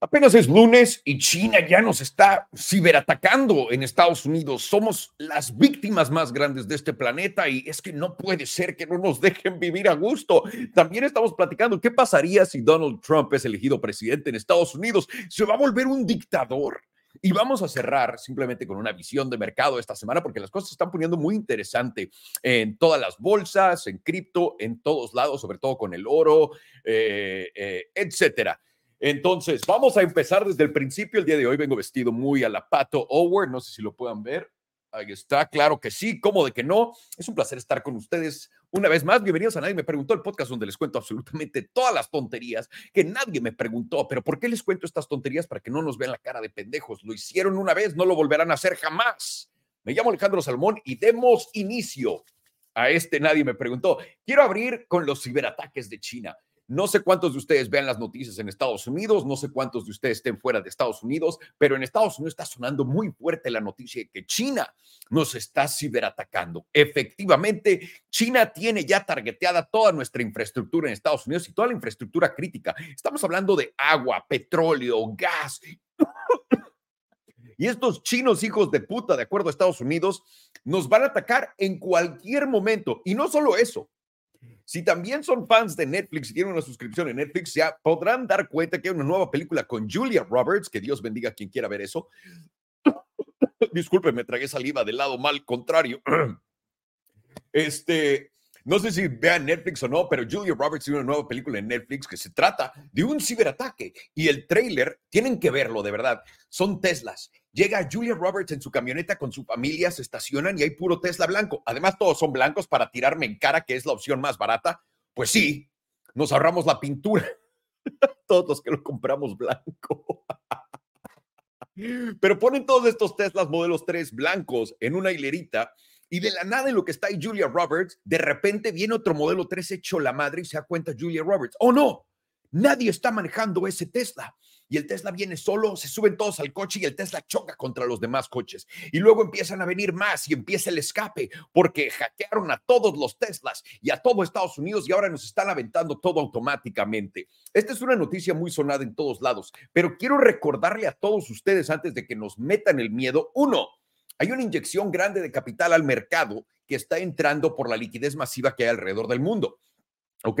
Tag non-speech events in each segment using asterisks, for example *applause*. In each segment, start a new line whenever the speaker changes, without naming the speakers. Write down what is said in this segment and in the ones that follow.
Apenas es lunes y China ya nos está ciberatacando en Estados Unidos. Somos las víctimas más grandes de este planeta y es que no puede ser que no nos *laughs* dejen vivir a gusto. También estamos platicando qué pasaría si Donald Trump es elegido presidente en Estados Unidos. ¿Se va a volver un dictador? Y vamos a cerrar simplemente con una visión de mercado esta semana porque las cosas se están poniendo muy interesante en todas las bolsas, en cripto, en todos lados, sobre todo con el oro, eh, eh, etcétera. Entonces, vamos a empezar desde el principio. El día de hoy vengo vestido muy a la Pato Over. No sé si lo puedan ver. Ahí está, claro que sí, cómo de que no. Es un placer estar con ustedes una vez más. Bienvenidos a Nadie Me Preguntó, el podcast donde les cuento absolutamente todas las tonterías que nadie me preguntó. Pero ¿por qué les cuento estas tonterías? Para que no nos vean la cara de pendejos. Lo hicieron una vez, no lo volverán a hacer jamás. Me llamo Alejandro Salmón y demos inicio a este Nadie Me Preguntó. Quiero abrir con los ciberataques de China. No sé cuántos de ustedes vean las noticias en Estados Unidos, no sé cuántos de ustedes estén fuera de Estados Unidos, pero en Estados Unidos está sonando muy fuerte la noticia de que China nos está ciberatacando. Efectivamente, China tiene ya targeteada toda nuestra infraestructura en Estados Unidos y toda la infraestructura crítica. Estamos hablando de agua, petróleo, gas. Y estos chinos hijos de puta, de acuerdo a Estados Unidos, nos van a atacar en cualquier momento. Y no solo eso, si también son fans de Netflix y tienen una suscripción en Netflix, ya podrán dar cuenta que hay una nueva película con Julia Roberts, que Dios bendiga a quien quiera ver eso. *coughs* Disculpe, me tragué saliva del lado mal contrario. *coughs* Este, no sé si vean Netflix o no, pero Julia Roberts tiene una nueva película en Netflix que se trata de un ciberataque y el trailer, tienen que verlo de verdad, son Teslas Llega Julia Roberts en su camioneta con su familia, se estacionan y hay puro Tesla blanco. Además, todos son blancos para tirarme en cara que es la opción más barata. Pues sí, nos ahorramos la pintura. *laughs* todos los que lo compramos blanco. *laughs* Pero ponen todos estos Teslas modelos 3 blancos en una hilerita y de la nada en lo que está Julia Roberts, de repente viene otro modelo 3 hecho la madre y se da cuenta Julia Roberts. Oh no, nadie está manejando ese Tesla y el Tesla viene solo, se suben todos al coche y el Tesla choca contra los demás coches. Y luego empiezan a venir más y empieza el escape porque hackearon a todos los Teslas y a todo Estados Unidos y ahora nos están aventando todo automáticamente. Esta es una noticia muy sonada en todos lados, pero quiero recordarle a todos ustedes antes de que nos metan el miedo, uno, hay una inyección grande de capital al mercado que está entrando por la liquidez masiva que hay alrededor del mundo. ¿Ok?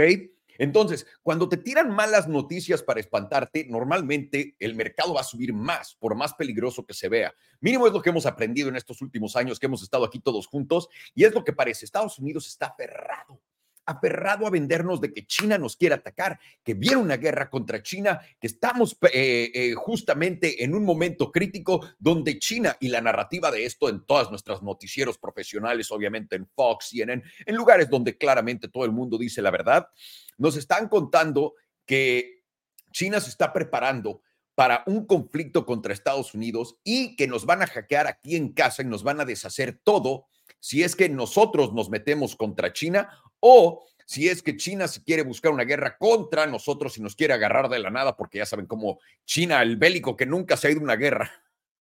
Entonces, cuando te tiran malas noticias para espantarte, normalmente el mercado va a subir más, por más peligroso que se vea. Mínimo es lo que hemos aprendido en estos últimos años que hemos estado aquí todos juntos y es lo que parece. Estados Unidos está aferrado aferrado a vendernos de que China nos quiere atacar, que viene una guerra contra China, que estamos eh, eh, justamente en un momento crítico donde China y la narrativa de esto en todas nuestras noticieros profesionales, obviamente en Fox, en, en lugares donde claramente todo el mundo dice la verdad, nos están contando que China se está preparando para un conflicto contra Estados Unidos y que nos van a hackear aquí en casa y nos van a deshacer todo si es que nosotros nos metemos contra China o si es que China se quiere buscar una guerra contra nosotros y nos quiere agarrar de la nada, porque ya saben cómo China, el bélico que nunca se ha ido a una guerra,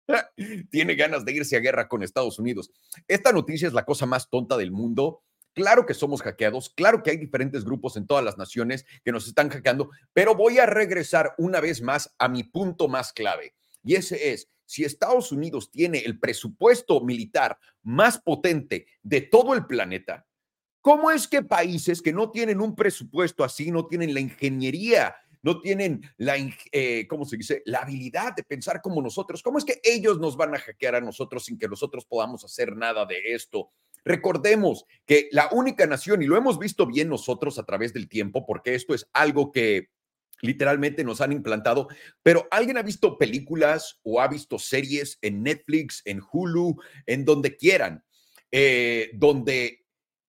*laughs* tiene ganas de irse a guerra con Estados Unidos. Esta noticia es la cosa más tonta del mundo. Claro que somos hackeados, claro que hay diferentes grupos en todas las naciones que nos están hackeando, pero voy a regresar una vez más a mi punto más clave. Y ese es, si Estados Unidos tiene el presupuesto militar más potente de todo el planeta, ¿cómo es que países que no tienen un presupuesto así, no tienen la ingeniería, no tienen la, eh, ¿cómo se dice? La habilidad de pensar como nosotros, ¿cómo es que ellos nos van a hackear a nosotros sin que nosotros podamos hacer nada de esto? Recordemos que la única nación, y lo hemos visto bien nosotros a través del tiempo, porque esto es algo que literalmente nos han implantado, pero ¿alguien ha visto películas o ha visto series en Netflix, en Hulu, en donde quieran, eh, donde,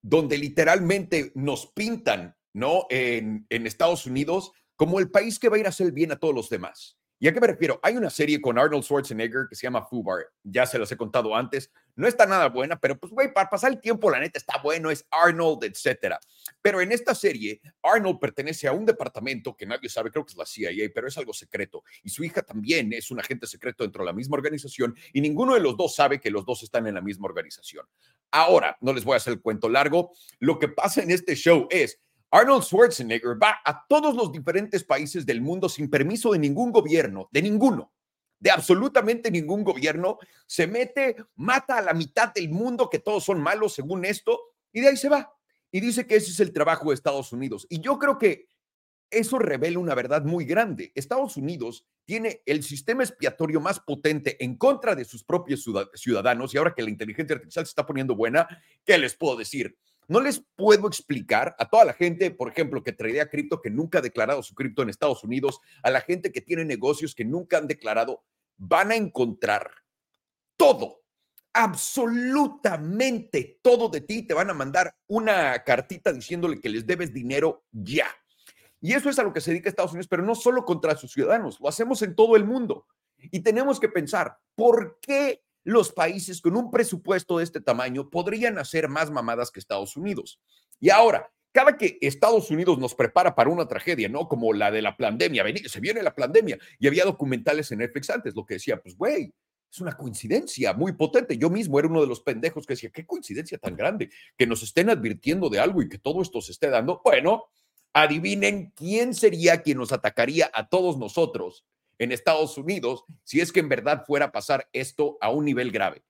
donde literalmente nos pintan, ¿no? En, Estados Unidos como el país que va a ir a hacer bien a todos los demás. ¿Y a qué me refiero? Hay una serie con Arnold Schwarzenegger que se llama Fubar. Ya se las he contado antes. No está nada buena, pero pues, güey, para pasar el tiempo, la neta está bueno, es Arnold, etcétera. Pero en esta serie, Arnold pertenece a un departamento que nadie sabe, creo que es la CIA, pero es algo secreto. Y su hija también es un agente secreto dentro de la misma organización y ninguno de los dos sabe que los dos están en la misma organización. Ahora, no les voy a hacer el cuento largo. Lo que pasa en este show es Arnold Schwarzenegger va a todos los diferentes países del mundo sin permiso de ningún gobierno, de ninguno, de absolutamente ningún gobierno, se mete, mata a la mitad del mundo, que todos son malos según esto, y de ahí se va. Y dice que ese es el trabajo de Estados Unidos. Y yo creo que eso revela una verdad muy grande. Estados Unidos tiene el sistema expiatorio más potente en contra de sus propios ciudadanos y ahora que la inteligencia artificial se está poniendo buena, ¿qué les puedo decir? No les puedo explicar a toda la gente, por ejemplo, que traía cripto, que nunca ha declarado su cripto en Estados Unidos, a la gente que tiene negocios que nunca han declarado, van a encontrar todo, absolutamente todo de ti. Te van a mandar una cartita diciéndole que les debes dinero ya. Y eso es a lo que se dedica Estados Unidos, pero no solo contra sus ciudadanos, lo hacemos en todo el mundo. Y tenemos que pensar, ¿por qué los países con un presupuesto de este tamaño podrían hacer más mamadas que Estados Unidos? Y ahora, cada que Estados Unidos nos prepara para una tragedia, ¿no? Como la de la pandemia, se viene la pandemia y había documentales en Netflix antes, lo que decía, pues, güey, es una coincidencia muy potente. Yo mismo era uno de los pendejos que decía, qué coincidencia tan grande, que nos estén advirtiendo de algo y que todo esto se esté dando. Bueno, Adivinen quién sería quien nos atacaría a todos nosotros en Estados Unidos si es que en verdad fuera a pasar esto a un nivel grave.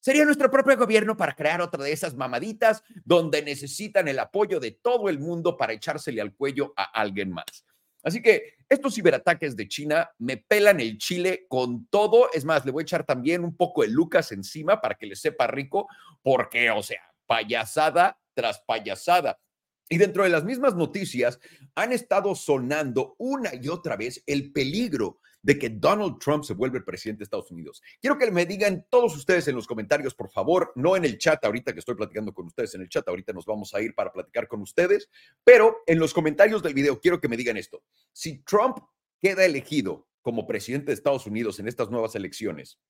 Sería nuestro propio gobierno para crear otra de esas mamaditas donde necesitan el apoyo de todo el mundo para echársele al cuello a alguien más. Así que estos ciberataques de China me pelan el chile con todo. Es más, le voy a echar también un poco de Lucas encima para que le sepa rico, porque, o sea, payasada tras payasada. Y dentro de las mismas noticias han estado sonando una y otra vez el peligro de que Donald Trump se vuelva el presidente de Estados Unidos. Quiero que me digan todos ustedes en los comentarios, por favor, no en el chat ahorita que estoy platicando con ustedes en el chat, ahorita nos vamos a ir para platicar con ustedes, pero en los comentarios del video quiero que me digan esto. Si Trump queda elegido como presidente de Estados Unidos en estas nuevas elecciones,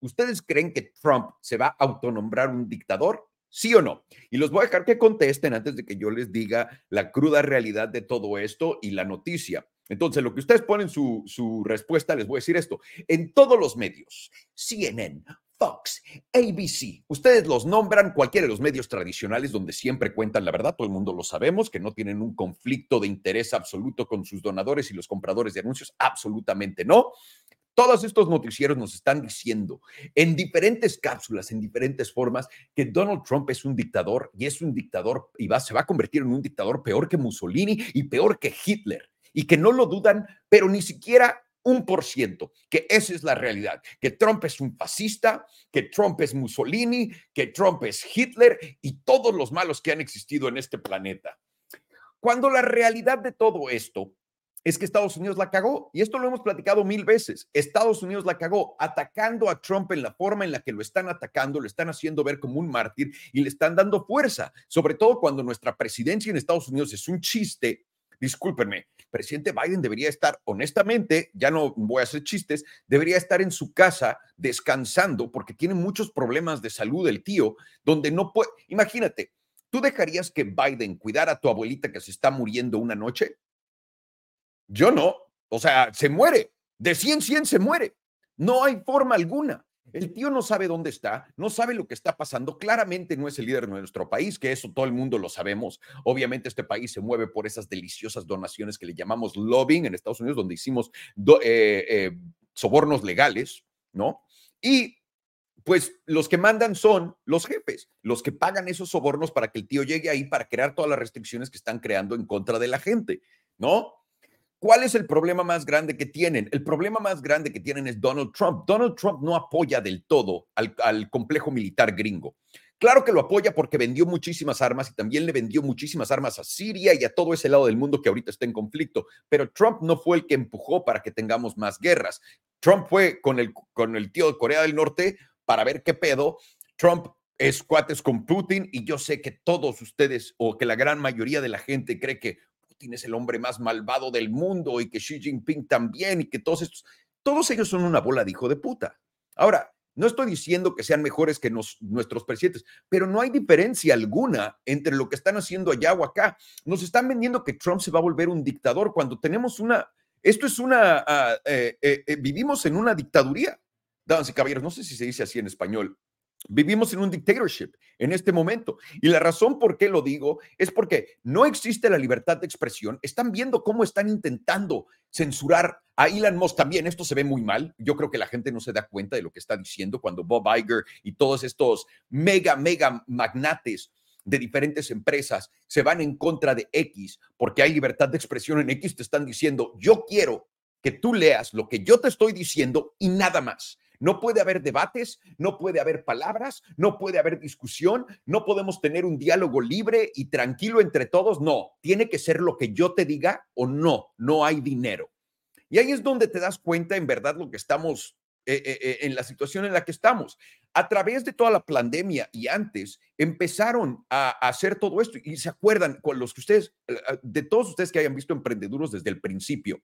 ¿ustedes creen que Trump se va a autonombrar un dictador? ¿Sí o no? Y los voy a dejar que contesten antes de que yo les diga la cruda realidad de todo esto y la noticia. Entonces, lo que ustedes ponen su, su respuesta, les voy a decir esto. En todos los medios, CNN, Fox, ABC. Ustedes los nombran cualquiera de los medios tradicionales donde siempre cuentan la verdad, todo el mundo lo sabemos, que no tienen un conflicto de interés absoluto con sus donadores y los compradores de anuncios, absolutamente no. Todos estos noticieros nos están diciendo en diferentes cápsulas, en diferentes formas, que Donald Trump es un dictador y es un dictador y va, se va a convertir en un dictador peor que Mussolini y peor que Hitler. Y que no lo dudan, pero ni siquiera un por ciento, que esa es la realidad, que Trump es un fascista, que Trump es Mussolini, que Trump es Hitler y todos los malos que han existido en este planeta. Cuando la realidad de todo esto es que Estados Unidos la cagó. Y esto lo hemos platicado mil veces. Estados Unidos la cagó atacando a Trump en la forma en la que lo están atacando, lo están haciendo ver como un mártir y le están dando fuerza, sobre todo cuando nuestra presidencia en Estados Unidos es un chiste. Discúlpenme, presidente Biden debería estar, honestamente, ya no voy a hacer chistes, debería estar en su casa descansando porque tiene muchos problemas de salud el tío, donde no puede, imagínate, ¿tú dejarías que Biden cuidara a tu abuelita que se está muriendo una noche? Yo no. O sea, se muere. De 100, 100 se muere. No hay forma alguna. El tío no sabe dónde está, no sabe lo que está pasando. Claramente no es el líder de nuestro país, que eso todo el mundo lo sabemos. Obviamente este país se mueve por esas deliciosas donaciones que le llamamos lobbying en Estados Unidos, donde hicimos eh, eh, sobornos legales, ¿no? Y pues los que mandan son los jefes, los que pagan esos sobornos para que el tío llegue ahí para crear todas las restricciones que están creando en contra de la gente, ¿no? ¿Cuál es el problema más grande que tienen? El problema más grande que tienen es Donald Trump. Donald Trump no apoya del todo al, complejo militar gringo. Claro que lo apoya porque vendió muchísimas armas y también le vendió muchísimas armas a Siria y a todo ese lado del mundo que ahorita está en conflicto. Pero Trump no fue el que empujó para que tengamos más guerras. Trump fue con el, con el tío de Corea del Norte para ver qué pedo. Trump es cuates con Putin y yo sé que todos ustedes o que la gran mayoría de la gente cree que es el hombre más malvado del mundo y que Xi Jinping también y que todos estos, todos ellos son una bola de hijo de puta. Ahora, no estoy diciendo que sean mejores que nuestros presidentes, pero no hay diferencia alguna entre lo que están haciendo allá o acá. Nos están vendiendo que Trump se va a volver un dictador cuando tenemos una, esto es una, ah, eh, eh, eh, vivimos en una dictaduría. Damas caballeros, no sé si se dice así en español. Vivimos en un dictatorship en este momento. Y la razón por qué lo digo es porque no existe la libertad de expresión. Están viendo cómo están intentando censurar a Elon Musk también. Esto se ve muy mal. Yo creo que la gente no se da cuenta de lo que está diciendo cuando Bob Iger y todos estos mega, mega magnates de diferentes empresas se van en contra de X porque hay libertad de expresión en X, te están diciendo, yo quiero que tú leas lo que yo te estoy diciendo y nada más. No puede haber debates, no puede haber palabras, no puede haber discusión, no podemos tener un diálogo libre y tranquilo entre todos. No, tiene que ser lo que yo te diga o no, no hay dinero. Y ahí es donde te das cuenta en verdad lo que estamos, eh, eh, eh, en la situación en la que estamos. A través de toda la pandemia y antes, empezaron a, a hacer todo esto. Y se acuerdan, con los que ustedes, de todos ustedes que hayan visto emprendeduros desde el principio,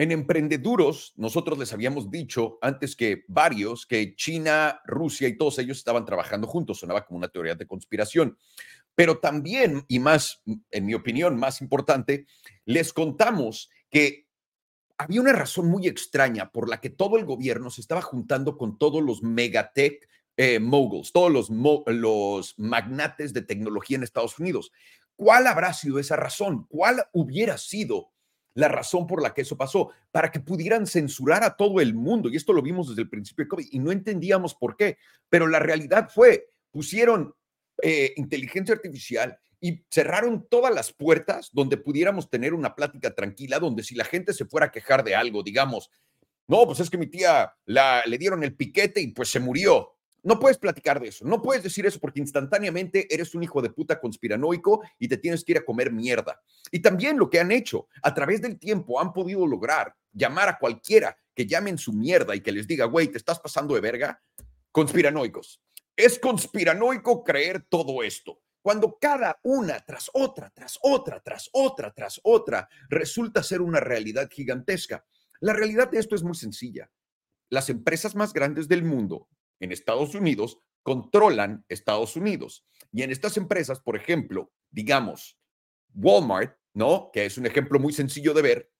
en Emprendeduros, nosotros les habíamos dicho antes que varios que China, Rusia y todos ellos estaban trabajando juntos. Sonaba como una teoría de conspiración. Pero también, y más, en mi opinión, más importante, les contamos que había una razón muy extraña por la que todo el gobierno se estaba juntando con todos los megatech eh, moguls, todos los, los magnates de tecnología en Estados Unidos. ¿Cuál habrá sido esa razón? ¿Cuál hubiera sido la razón por la que eso pasó, para que pudieran censurar a todo el mundo. Y esto lo vimos desde el principio de COVID y no entendíamos por qué. Pero la realidad fue, pusieron eh, inteligencia artificial y cerraron todas las puertas donde pudiéramos tener una plática tranquila, donde si la gente se fuera a quejar de algo, digamos, no, pues es que mi tía la, le dieron el piquete y pues se murió. No puedes platicar de eso, no puedes decir eso porque instantáneamente eres un hijo de puta conspiranoico y te tienes que ir a comer mierda. Y también lo que han hecho a través del tiempo han podido lograr llamar a cualquiera que llamen su mierda y que les diga, güey, te estás pasando de verga, conspiranoicos. Es conspiranoico creer todo esto. Cuando cada una tras otra, tras otra, tras otra, tras otra, resulta ser una realidad gigantesca. La realidad de esto es muy sencilla. Las empresas más grandes del mundo en Estados Unidos controlan Estados Unidos. Y en estas empresas, por ejemplo, digamos, Walmart, ¿no? Que es un ejemplo muy sencillo de ver,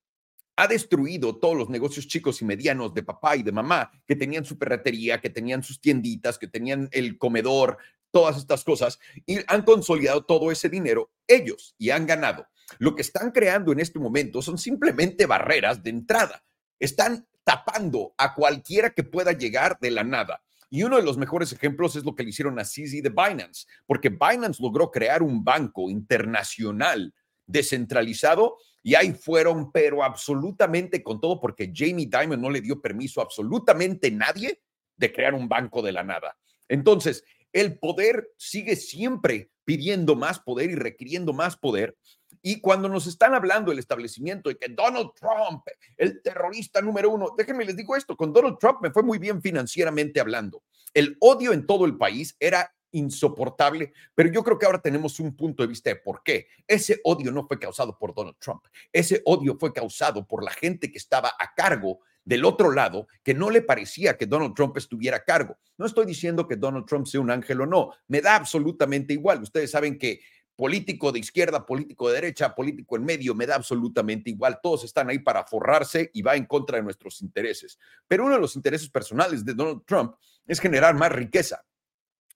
ha destruido todos los negocios chicos y medianos de papá y de mamá que tenían su perretería, que tenían sus tienditas, que tenían el comedor, todas estas cosas, y han consolidado todo ese dinero ellos y han ganado. Lo que están creando en este momento son simplemente barreras de entrada. Están tapando a cualquiera que pueda llegar de la nada. Y uno de los mejores ejemplos es lo que le hicieron a CZ de Binance, porque Binance logró crear un banco internacional descentralizado y ahí fueron, pero absolutamente con todo, porque Jamie Dimon no le dio permiso a absolutamente nadie de crear un banco de la nada. Entonces, el poder sigue siempre pidiendo más poder y requiriendo más poder. Y cuando nos están hablando del establecimiento de que Donald Trump, el terrorista número uno, déjenme les digo esto, con Donald Trump me fue muy bien financieramente hablando. El odio en todo el país era insoportable, pero yo creo que ahora tenemos un punto de vista de por qué. Ese odio no fue causado por Donald Trump, ese odio fue causado por la gente que estaba a cargo del otro lado, que no le parecía que Donald Trump estuviera a cargo. No estoy diciendo que Donald Trump sea un ángel o no, me da absolutamente igual. Ustedes saben que político de izquierda, político de derecha, político en medio, me da absolutamente igual. Todos están ahí para forrarse y va en contra de nuestros intereses. Pero uno de los intereses personales de Donald Trump es generar más riqueza.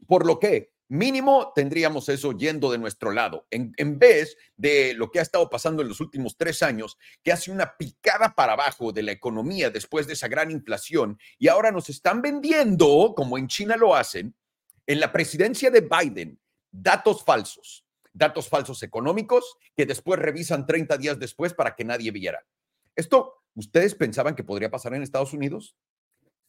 Por lo que mínimo tendríamos eso yendo de nuestro lado, en, en, vez de lo que ha estado pasando en los últimos tres años, que hace una picada para abajo de la economía después de esa gran inflación y ahora nos están vendiendo, como en China lo hacen, en la presidencia de Biden, datos falsos datos falsos económicos que después revisan 30 días después para que nadie viera. ¿Esto ustedes pensaban que podría pasar en Estados Unidos?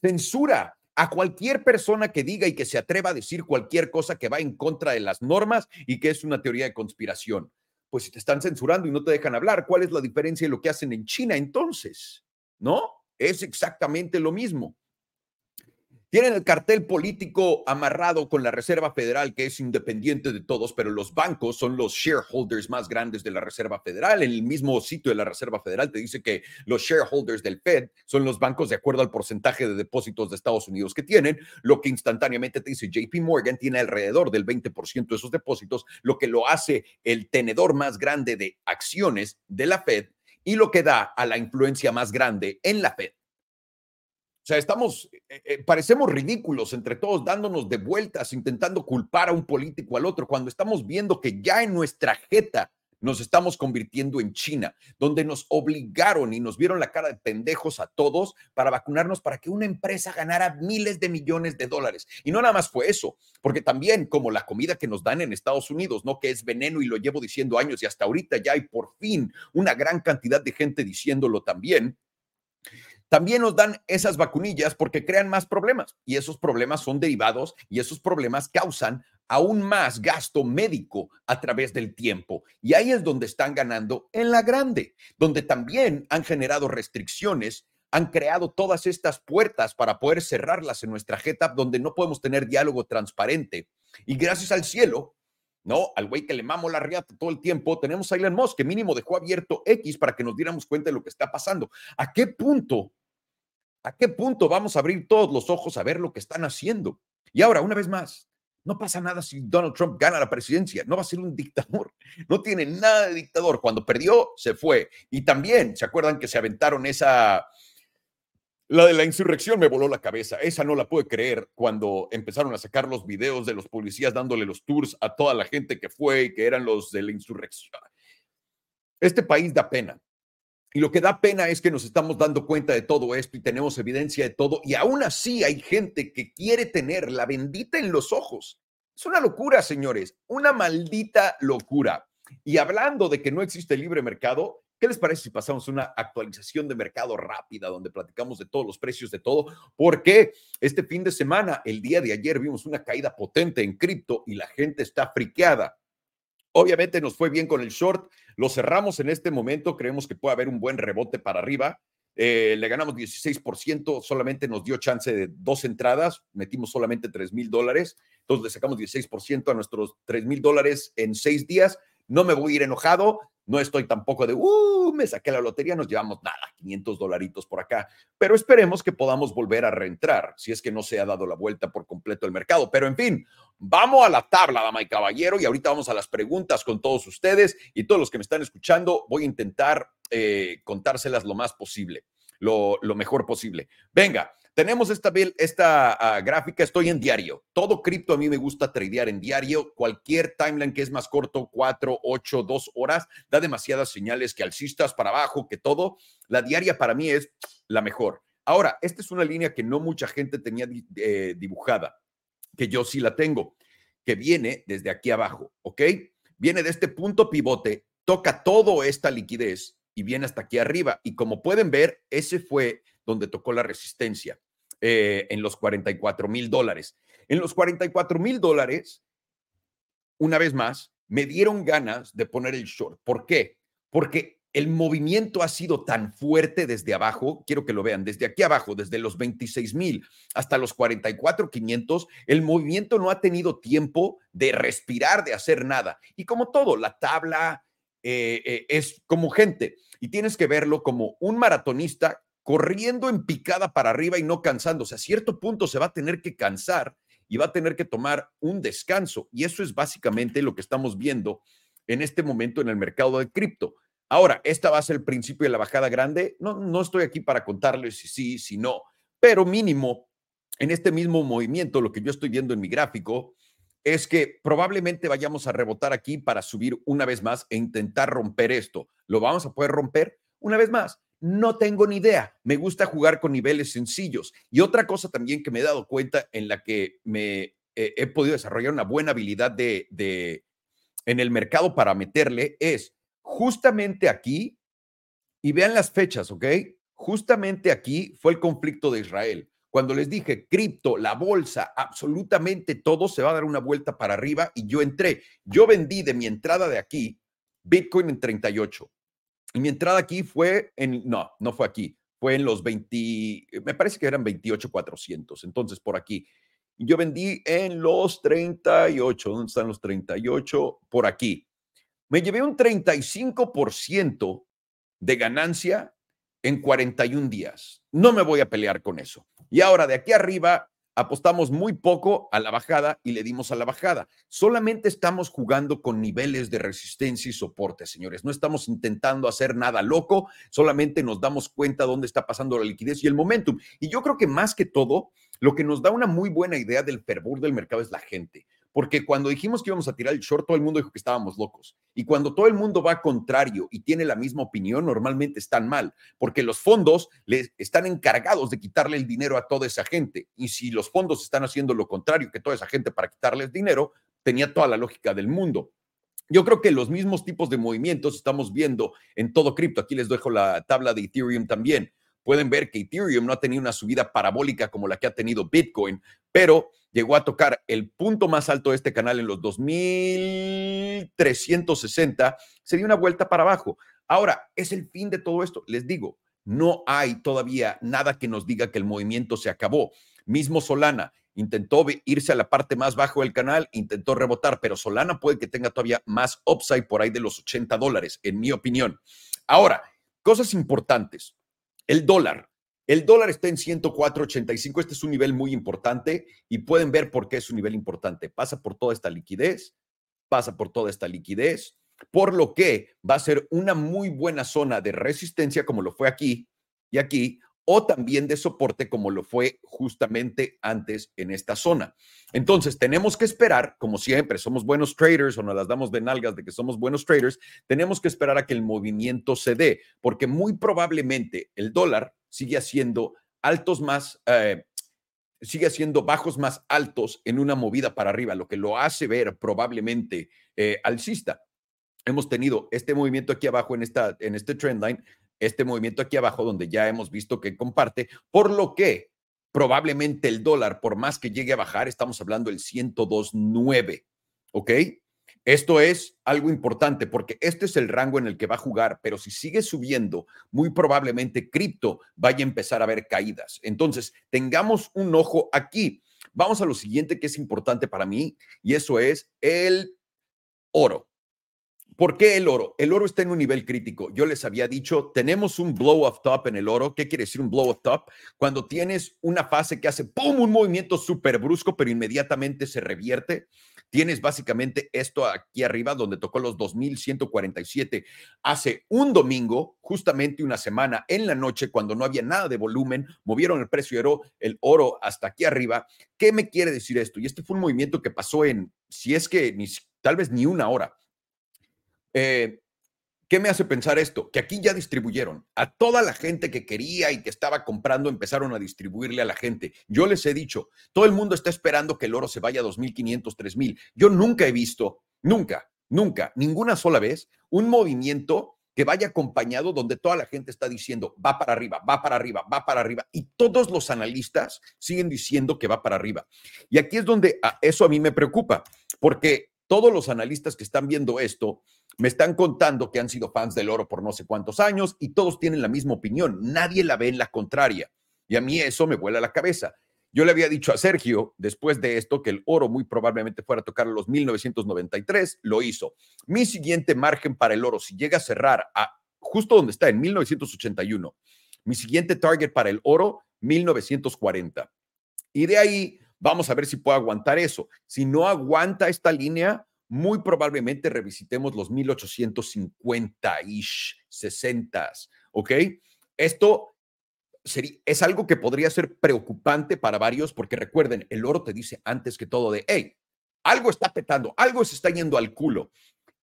Censura a cualquier persona que diga y que se atreva a decir cualquier cosa que va en contra de las normas y que es una teoría de conspiración. Pues si te están censurando y no te dejan hablar, ¿cuál es la diferencia de lo que hacen en China entonces? ¿No? Es exactamente lo mismo. Tienen el cartel político amarrado con la Reserva Federal, que es independiente de todos, pero los bancos son los shareholders más grandes de la Reserva Federal. En el mismo sitio de la Reserva Federal te dice que los shareholders del Fed son los bancos de acuerdo al porcentaje de depósitos de Estados Unidos que tienen, lo que instantáneamente te dice JP Morgan tiene alrededor del 20% de esos depósitos, lo que lo hace el tenedor más grande de acciones de la Fed y lo que da a la influencia más grande en la Fed. O sea, estamos, eh, eh, parecemos ridículos entre todos, dándonos de vueltas, intentando culpar a un político al otro, cuando estamos viendo que ya en nuestra jeta nos estamos convirtiendo en China, donde nos obligaron y nos vieron la cara de pendejos a todos para vacunarnos para que una empresa ganara miles de millones de dólares. Y no nada más fue eso, porque también como la comida que nos dan en Estados Unidos, ¿no? Que es veneno y lo llevo diciendo años y hasta ahorita ya hay por fin una gran cantidad de gente diciéndolo también. También nos dan esas vacunillas porque crean más problemas y esos problemas son derivados y esos problemas causan aún más gasto médico a través del tiempo. Y ahí es donde están ganando en la grande, donde también han generado restricciones, han creado todas estas puertas para poder cerrarlas en nuestra jeta, donde no podemos tener diálogo transparente. Y gracias al cielo, ¿no? Al güey que le mamo la riata todo el tiempo, tenemos a Elon Musk, que mínimo dejó abierto X para que nos diéramos cuenta de lo que está pasando. ¿A qué punto? ¿A qué punto vamos a abrir todos los ojos a ver lo que están haciendo? Y ahora, una vez más, no pasa nada si Donald Trump gana la presidencia. No va a ser un dictador. *laughs* No tiene nada de dictador. Cuando perdió, se fue. Y también, ¿se acuerdan que se aventaron esa... La de la insurrección me voló la cabeza. Esa no la pude creer cuando empezaron a sacar los videos de los policías dándole los tours a toda la gente que fue y que eran los de la insurrección. Este país da pena. Y lo que da pena es que nos estamos dando cuenta de todo esto y tenemos evidencia de todo. Y aún así hay gente que quiere tener la bendita en los ojos. Es una locura, señores, una maldita locura. Y hablando de que no existe libre mercado, ¿qué les parece si pasamos una actualización de mercado rápida donde platicamos de todos los precios de todo? Porque este fin de semana, el día de ayer, vimos una caída potente en cripto y la gente está friqueada. Obviamente nos fue bien con el short, lo cerramos en este momento, creemos que puede haber un buen rebote para arriba. Eh, le ganamos 16%, solamente nos dio chance de dos entradas, metimos solamente 3 mil dólares, entonces le sacamos 16% a nuestros 3 mil dólares en seis días. No me voy a ir enojado, no estoy tampoco de, uh, me saqué la lotería, nos llevamos nada, 500 dolaritos por acá, pero esperemos que podamos volver a reentrar si es que no se ha dado la vuelta por completo el mercado. Pero en fin, vamos a la tabla, dama y caballero, y ahorita vamos a las preguntas con todos ustedes y todos los que me están escuchando. Voy a intentar eh, contárselas lo más posible, lo, lo mejor posible. Venga, tenemos esta, esta ah, gráfica, estoy en diario. Todo cripto a mí me gusta tradear en diario. Cualquier timeline que es más corto, cuatro, ocho, dos horas, da demasiadas señales que alcistas para abajo, que todo. La diaria para mí es la mejor. Ahora, esta es una línea que no mucha gente tenía eh, dibujada, que yo sí la tengo, que viene desde aquí abajo, ¿ok? Viene de este punto pivote, toca toda esta liquidez y viene hasta aquí arriba. Y como pueden ver, ese fue donde tocó la resistencia. Eh, en los 44 mil dólares. En los 44 mil dólares, una vez más, me dieron ganas de poner el short. ¿Por qué? Porque el movimiento ha sido tan fuerte desde abajo, quiero que lo vean, desde aquí abajo, desde los 26 mil hasta los 44 500, el movimiento no ha tenido tiempo de respirar, de hacer nada. Y como todo, la tabla eh, eh, es como gente y tienes que verlo como un maratonista corriendo en picada para arriba y no cansándose. A cierto punto se va a tener que cansar y va a tener que tomar un descanso. Y eso es básicamente lo que estamos viendo en este momento en el mercado de cripto. Ahora, ¿esta va a ser el principio de la bajada grande? No, no estoy aquí para contarles si sí, si no, pero mínimo en este mismo movimiento, lo que yo estoy viendo en mi gráfico es que probablemente vayamos a rebotar aquí para subir una vez más e intentar romper esto. ¿Lo vamos a poder romper? Una vez más, no tengo ni idea. Me gusta jugar con niveles sencillos. Y otra cosa también que me he dado cuenta en la que me he podido desarrollar una buena habilidad de, en el mercado para meterle es justamente aquí, y vean las fechas, ¿ok? Justamente aquí fue el conflicto de Israel. Cuando les dije, cripto, la bolsa, absolutamente todo se va a dar una vuelta para arriba y yo entré. Yo vendí de mi entrada de aquí Bitcoin en 38. Mi entrada aquí fue en, no, no fue aquí, fue en los 20, me parece que eran 28,400, entonces por aquí. Yo vendí en los 38, ¿dónde están los 38? Por aquí. Me llevé un 35% de ganancia en 41 días. No me voy a pelear con eso. Y ahora de aquí arriba, apostamos muy poco a la bajada y le dimos a la bajada. Solamente estamos jugando con niveles de resistencia y soporte, señores. No estamos intentando hacer nada loco, solamente nos damos cuenta dónde está pasando la liquidez y el momentum. Y yo creo que más que todo, lo que nos da una muy buena idea del fervor del mercado es la gente porque cuando dijimos que íbamos a tirar el short, todo el mundo dijo que estábamos locos. Y cuando todo el mundo va contrario y tiene la misma opinión, normalmente están mal, porque los fondos les están encargados de quitarle el dinero a toda esa gente. Y si los fondos están haciendo lo contrario que toda esa gente para quitarles dinero, tenía toda la lógica del mundo. Yo creo que los mismos tipos de movimientos estamos viendo en todo cripto. Aquí les dejo la tabla de Ethereum también. Pueden ver que Ethereum no ha tenido una subida parabólica como la que ha tenido Bitcoin, pero llegó a tocar el punto más alto de este canal en los 2360, se dio una vuelta para abajo. Ahora, es el fin de todo esto. Les digo, no hay todavía nada que nos diga que el movimiento se acabó. Mismo Solana intentó irse a la parte más baja del canal, intentó rebotar, pero Solana puede que tenga todavía más upside por ahí de los 80 dólares, en mi opinión. Ahora, cosas importantes. El dólar. El dólar está en 104.85. Este es un nivel muy importante y pueden ver por qué es un nivel importante. Pasa por toda esta liquidez, pasa por toda esta liquidez, por lo que va a ser una muy buena zona de resistencia como lo fue aquí y aquí, o también de soporte como lo fue justamente antes en esta zona. Entonces, tenemos que esperar, como siempre, somos buenos traders o nos las damos de nalgas de que somos buenos traders, tenemos que esperar a que el movimiento se dé, porque muy probablemente el dólar sigue haciendo altos más, eh, sigue haciendo bajos más altos en una movida para arriba, lo que lo hace ver probablemente eh, alcista. Hemos tenido este movimiento aquí abajo en, esta, en este trend line, este movimiento aquí abajo donde ya hemos visto que comparte, por lo que probablemente el dólar, por más que llegue a bajar, estamos hablando del 102.9, ¿ok? Esto es algo importante porque este es el rango en el que va a jugar, pero si sigue subiendo, muy probablemente cripto vaya a empezar a ver caídas. Entonces, tengamos un ojo aquí. Vamos a lo siguiente que es importante para mí y eso es el oro. ¿Por qué el oro? El oro está en un nivel crítico. Yo les había dicho, tenemos un blow of top en el oro. ¿Qué quiere decir un blow of top? Cuando tienes una fase que hace ¡pum! un movimiento súper brusco, pero inmediatamente se revierte. Tienes básicamente esto aquí arriba, donde tocó los 2.147 hace un domingo, justamente una semana en la noche, cuando no había nada de volumen, movieron el precio de oro, el oro hasta aquí arriba. ¿Qué me quiere decir esto? Y este fue un movimiento que pasó en, si es que ni, tal vez ni una hora. Eh, ¿Qué me hace pensar esto? Que aquí ya distribuyeron a toda la gente que quería y que estaba comprando, empezaron a distribuirle a la gente. Yo les he dicho, todo el mundo está esperando que el oro se vaya a 2.500, 3.000. Yo nunca he visto, nunca, nunca, ninguna sola vez, un movimiento que vaya acompañado donde toda la gente está diciendo, va para arriba, va para arriba, va para arriba. Y todos los analistas siguen diciendo que va para arriba. Y aquí es donde a eso a mí me preocupa, porque todos los analistas que están viendo esto me están contando que han sido fans del oro por no sé cuántos años y todos tienen la misma opinión. Nadie la ve en la contraria. Y a mí eso me vuela la cabeza. Yo le había dicho a Sergio después de esto que el oro muy probablemente fuera a tocar los 1993, lo hizo. Mi siguiente margen para el oro, si llega a cerrar justo donde está, en 1981, mi siguiente target para el oro, 1940. Y de ahí vamos a ver si puede aguantar eso. Si no aguanta esta línea, muy probablemente revisitemos los 1850-ish, 60, ¿ok? Esto sería, es algo que podría ser preocupante para varios porque recuerden, el oro te dice antes que todo de, hey, algo está petando, algo se está yendo al culo.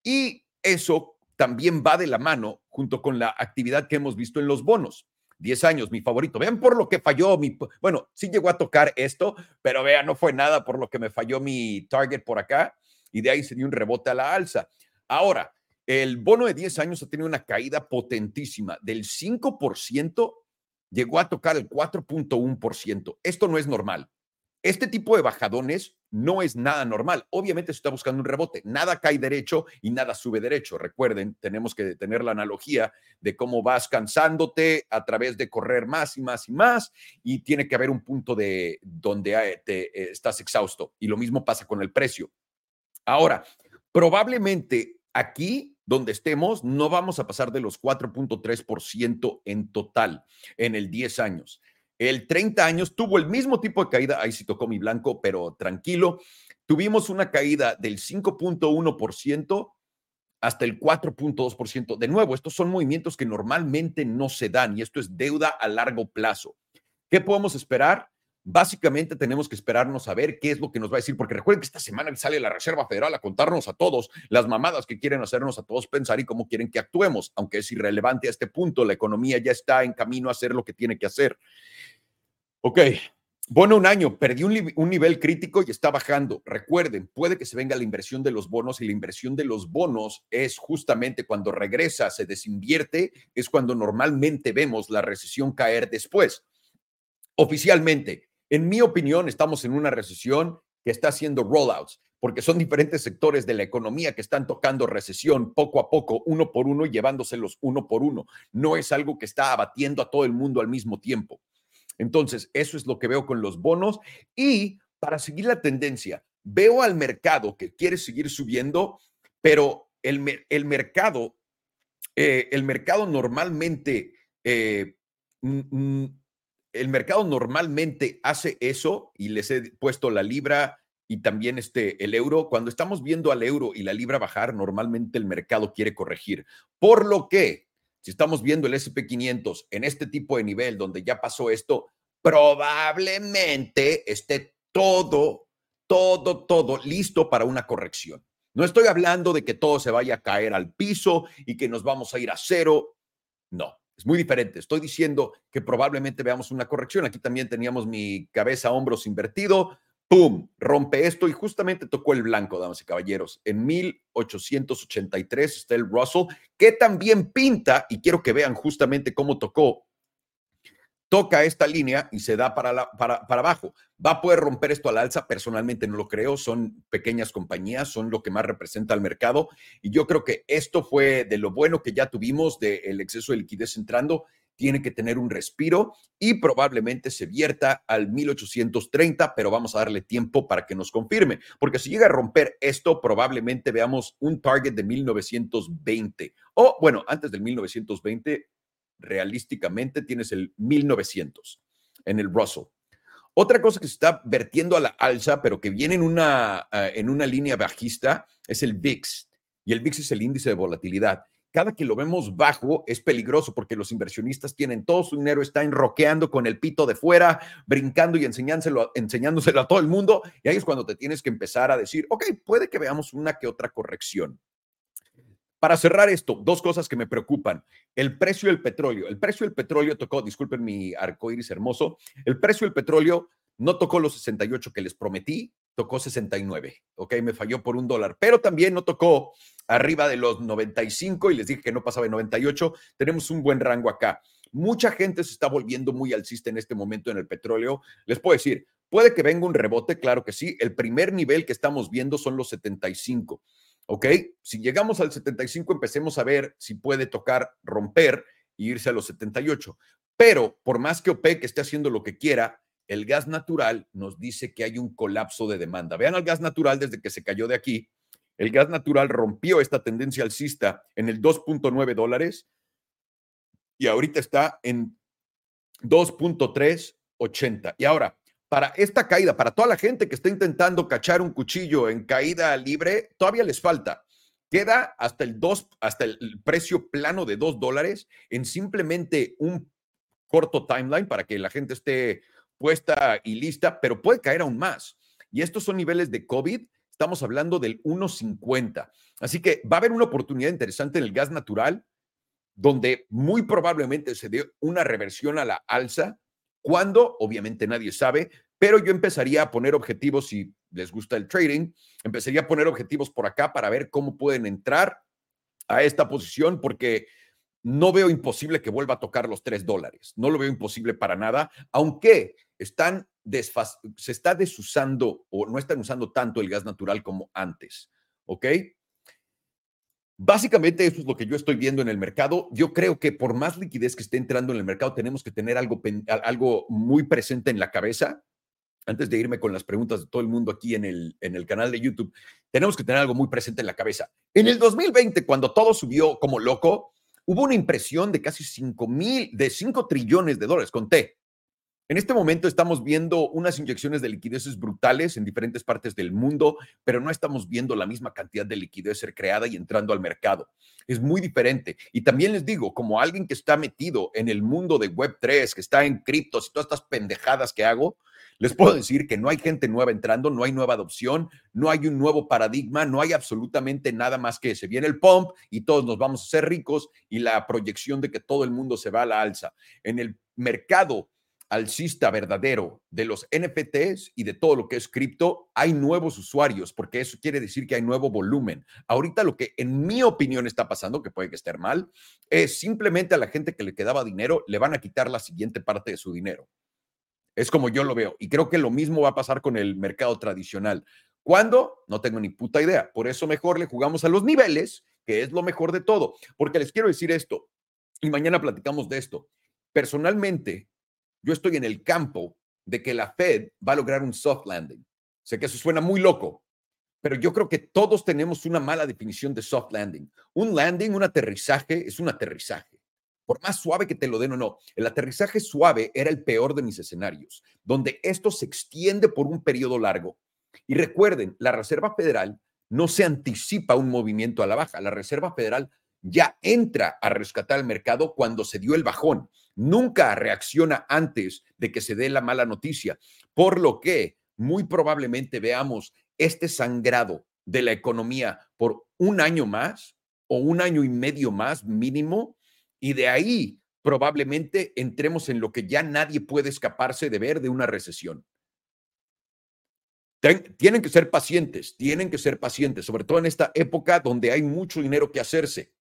Y eso también va de la mano junto con la actividad que hemos visto en los bonos. 10 años, mi favorito. Vean por lo que falló mi, bueno, sí llegó a tocar esto, pero vean, no fue nada por lo que me falló mi target por acá y de ahí se dio un rebote a la alza. Ahora, el bono de 10 años ha tenido una caída potentísima. Del 5% llegó a tocar el 4.1%. Esto no es normal. Este tipo de bajadones no es nada normal. Obviamente se está buscando un rebote. Nada cae derecho y nada sube derecho. Recuerden, tenemos que tener la analogía de cómo vas cansándote a través de correr más y más y más y tiene que haber un punto de donde eh, te, eh, estás exhausto. Y lo mismo pasa con el precio. Ahora, probablemente aquí donde estemos no vamos a pasar de los 4.3% en total en el 10 años. El 30 años tuvo el mismo tipo de caída, ahí sí tocó mi blanco, pero tranquilo. Tuvimos una caída del 5.1% hasta el 4.2%. De nuevo, estos son movimientos que normalmente no se dan y esto es deuda a largo plazo. ¿Qué podemos esperar? Básicamente tenemos que esperarnos a ver qué es lo que nos va a decir, porque recuerden que esta semana sale la Reserva Federal a contarnos a todos las mamadas que quieren hacernos a todos pensar y cómo quieren que actuemos, aunque es irrelevante a este punto, la economía ya está en camino a hacer lo que tiene que hacer. Ok, bueno, un año, perdió un, un, nivel crítico y está bajando. Recuerden, puede que se venga la inversión de los bonos y la inversión de los bonos es justamente cuando regresa, se desinvierte, es cuando normalmente vemos la recesión caer después. Oficialmente, en mi opinión, estamos en una recesión que está haciendo rollouts, porque son diferentes sectores de la economía que están tocando recesión poco a poco, uno por uno, y llevándoselos uno por uno. No es algo que está abatiendo a todo el mundo al mismo tiempo. Entonces, eso es lo que veo con los bonos. Y para seguir la tendencia, veo al mercado que quiere seguir subiendo, pero el, el mercado, eh, el mercado normalmente eh, el mercado normalmente hace eso y les he puesto la libra y también este, el euro. Cuando estamos viendo al euro y la libra bajar, normalmente el mercado quiere corregir. Por lo que, si estamos viendo el SP500 en este tipo de nivel donde ya pasó esto, probablemente esté todo, todo, todo listo para una corrección. No estoy hablando de que todo se vaya a caer al piso y que nos vamos a ir a cero. No, es muy diferente. Estoy diciendo que probablemente veamos una corrección. Aquí también teníamos mi cabeza, hombros invertido. ¡Pum! Rompe esto y justamente tocó el blanco, damas y caballeros. En 1883 está el Russell, que también pinta, y quiero que vean justamente cómo tocó toca esta línea y se da para, para, para, abajo. ¿Va a poder romper esto al alza? Personalmente no lo creo. Son pequeñas compañías, son lo que más representa al mercado. Y yo creo que esto fue de lo bueno que ya tuvimos del exceso de liquidez entrando. Tiene que tener un respiro y probablemente se vierta al 1830, pero vamos a darle tiempo para que nos confirme. Porque si llega a romper esto, probablemente veamos un target de 1920. O bueno, antes del 1920 realísticamente tienes el 1900 en el Russell. Otra cosa que se está vertiendo a la alza, pero que viene en una, eh, en una línea bajista, es el VIX. Y el VIX es el índice de volatilidad. Cada que lo vemos bajo es peligroso porque los inversionistas tienen todo su dinero, está enroqueando con el pito de fuera, brincando y enseñándoselo, enseñándoselo a todo el mundo. Y ahí es cuando te tienes que empezar a decir, ok, puede que veamos una que otra corrección. Para cerrar esto, dos cosas que me preocupan. El precio del petróleo. El precio del petróleo tocó, disculpen mi arcoíris hermoso, el precio del petróleo no tocó los 68 que les prometí, tocó 69, ¿ok? Me falló por un dólar, pero también no tocó arriba de los 95 y les dije que no pasaba de 98. Tenemos un buen rango acá. Mucha gente se está volviendo muy alcista en este momento en el petróleo. Les puedo decir, puede que venga un rebote, claro que sí. El primer nivel que estamos viendo son los 75. ¿Ok? Si llegamos al 75, empecemos a ver si puede tocar romper e irse a los 78. Pero por más que OPEC esté haciendo lo que quiera, el gas natural nos dice que hay un colapso de demanda. Vean al gas natural desde que se cayó de aquí. El gas natural rompió esta tendencia alcista en el 2.9 dólares y ahorita está en 2.380. Y ahora, para esta caída, para toda la gente que está intentando cachar un cuchillo en caída libre, todavía les falta. Queda hasta el 2, hasta el precio plano de 2 dólares en simplemente un corto timeline para que la gente esté puesta y lista, pero puede caer aún más. Y estos son niveles de COVID, estamos hablando del 1.50. Así que va a haber una oportunidad interesante en el gas natural, donde muy probablemente se dé una reversión a la alza ¿Cuándo? Obviamente nadie sabe, pero yo empezaría a poner objetivos, si les gusta el trading, empezaría a poner objetivos por acá para ver cómo pueden entrar a esta posición, porque no veo imposible que vuelva a tocar los tres dólares. No lo veo imposible para nada, aunque están se está desusando o no están usando tanto el gas natural como antes. ¿Ok? Básicamente eso es lo que yo estoy viendo en el mercado. Yo creo que por más liquidez que esté entrando en el mercado, tenemos que tener algo, algo muy presente en la cabeza. Antes de irme con las preguntas de todo el mundo aquí en el, en el canal de YouTube, tenemos que tener algo muy presente en la cabeza. En el 2020, cuando todo subió como loco, hubo una impresión de casi 5 mil, de 5 trillones de dólares, conté. En este momento estamos viendo unas inyecciones de liquideces brutales en diferentes partes del mundo, pero no estamos viendo la misma cantidad de liquidez ser creada y entrando al mercado. Es muy diferente. Y también les digo, como alguien que está metido en el mundo de Web3, que está en criptos y todas estas pendejadas que hago, les puedo decir que no hay gente nueva entrando, no hay nueva adopción, no hay un nuevo paradigma, no hay absolutamente nada más que se viene el pump y todos nos vamos a ser ricos y la proyección de que todo el mundo se va a la alza. En el mercado alcista verdadero de los NFTs y de todo lo que es cripto, hay nuevos usuarios, porque eso quiere decir que hay nuevo volumen. Ahorita lo que en mi opinión está pasando, que puede que esté mal, es simplemente a la gente que le quedaba dinero, le van a quitar la siguiente parte de su dinero. Es como yo lo veo. Y creo que lo mismo va a pasar con el mercado tradicional. ¿Cuándo? No tengo ni puta idea. Por eso mejor le jugamos a los niveles, que es lo mejor de todo. Porque les quiero decir esto, y mañana platicamos de esto. Personalmente, yo estoy en el campo de que la Fed va a lograr un soft landing. Sé que eso suena muy loco, pero yo creo que todos tenemos una mala definición de soft landing. Un landing, un aterrizaje, es un aterrizaje. Por más suave que te lo den o no, el aterrizaje suave era el peor de mis escenarios, donde esto se extiende por un periodo largo. Y recuerden, la Reserva Federal no se anticipa un movimiento a la baja. La Reserva Federal ya entra a rescatar el mercado cuando se dio el bajón nunca reacciona antes de que se dé la mala noticia, por lo que muy probablemente veamos este sangrado de la economía por un año más o un año y medio más mínimo, y de ahí probablemente entremos en lo que ya nadie puede escaparse de ver de una recesión. tienen que ser pacientes, tienen que ser pacientes, sobre todo en esta época donde hay mucho dinero que hacerse.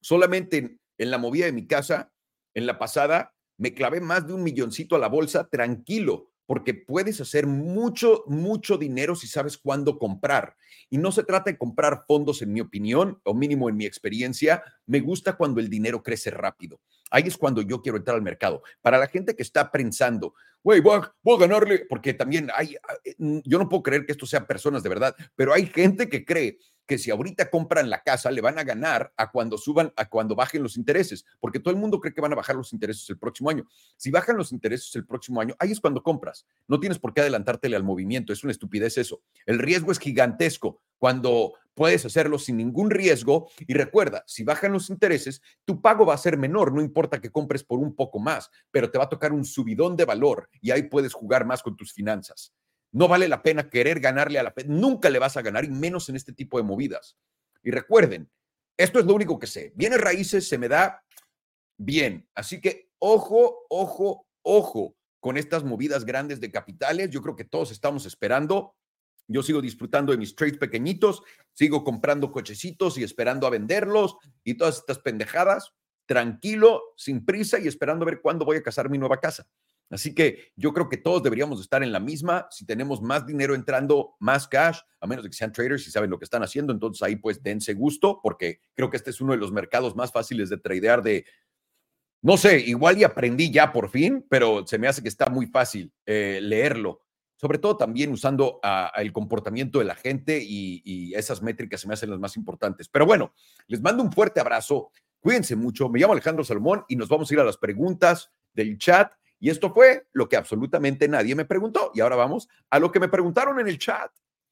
Solamente en la movida de mi casa en la pasada me clavé más de un milloncito a la bolsa tranquilo, porque puedes hacer mucho, mucho dinero si sabes cuándo comprar. Y no se trata de comprar fondos, en mi opinión, o mínimo en mi experiencia. Me gusta cuando el dinero crece rápido. Ahí es cuando yo quiero entrar al mercado. Para la gente que está pensando, güey, voy, voy, a ganarle, porque también hay, ah, eh, yo no puedo creer que esto sea personas de verdad, pero hay gente que cree que si ahorita compran la casa, le van a ganar a cuando suban, a cuando bajen los intereses, porque todo el mundo cree que van a bajar los intereses el próximo año. Si bajan los intereses el próximo año, ahí es cuando compras. No tienes por qué adelantártele al movimiento, es una estupidez eso. El riesgo es gigantesco cuando puedes hacerlo sin ningún riesgo y recuerda, si bajan los intereses, tu pago va a ser menor, no importa que compres por un poco más, pero te va a tocar un subidón de valor y ahí puedes jugar más con tus finanzas. No vale la pena querer ganarle a la. Nunca le vas a ganar y menos en este tipo de movidas. Y recuerden, esto es lo único que sé. Viene raíces, se me da bien. Así que ojo, ojo, ojo con estas movidas grandes de capitales. Yo creo que todos estamos esperando. Yo sigo disfrutando de mis trades pequeñitos, sigo comprando cochecitos y esperando a venderlos y todas estas pendejadas, tranquilo, sin prisa y esperando a ver cuándo voy a casar mi nueva casa. Así que yo creo que todos deberíamos estar en la misma. Si tenemos más dinero entrando, más cash, a menos de que sean traders y saben lo que están haciendo, entonces ahí pues dense gusto, porque creo que este es uno de los mercados más fáciles de tradear de, no sé, igual y aprendí ya por fin, pero se me hace que está muy fácil eh, leerlo. Sobre todo también usando el comportamiento de la gente y, y esas métricas se me hacen las más importantes. Pero bueno, les mando un fuerte abrazo. Cuídense mucho. Me llamo Alejandro Salomón y nos vamos a ir a las preguntas del chat. Y esto fue lo que absolutamente nadie me preguntó. Y ahora vamos a lo que me preguntaron en el chat.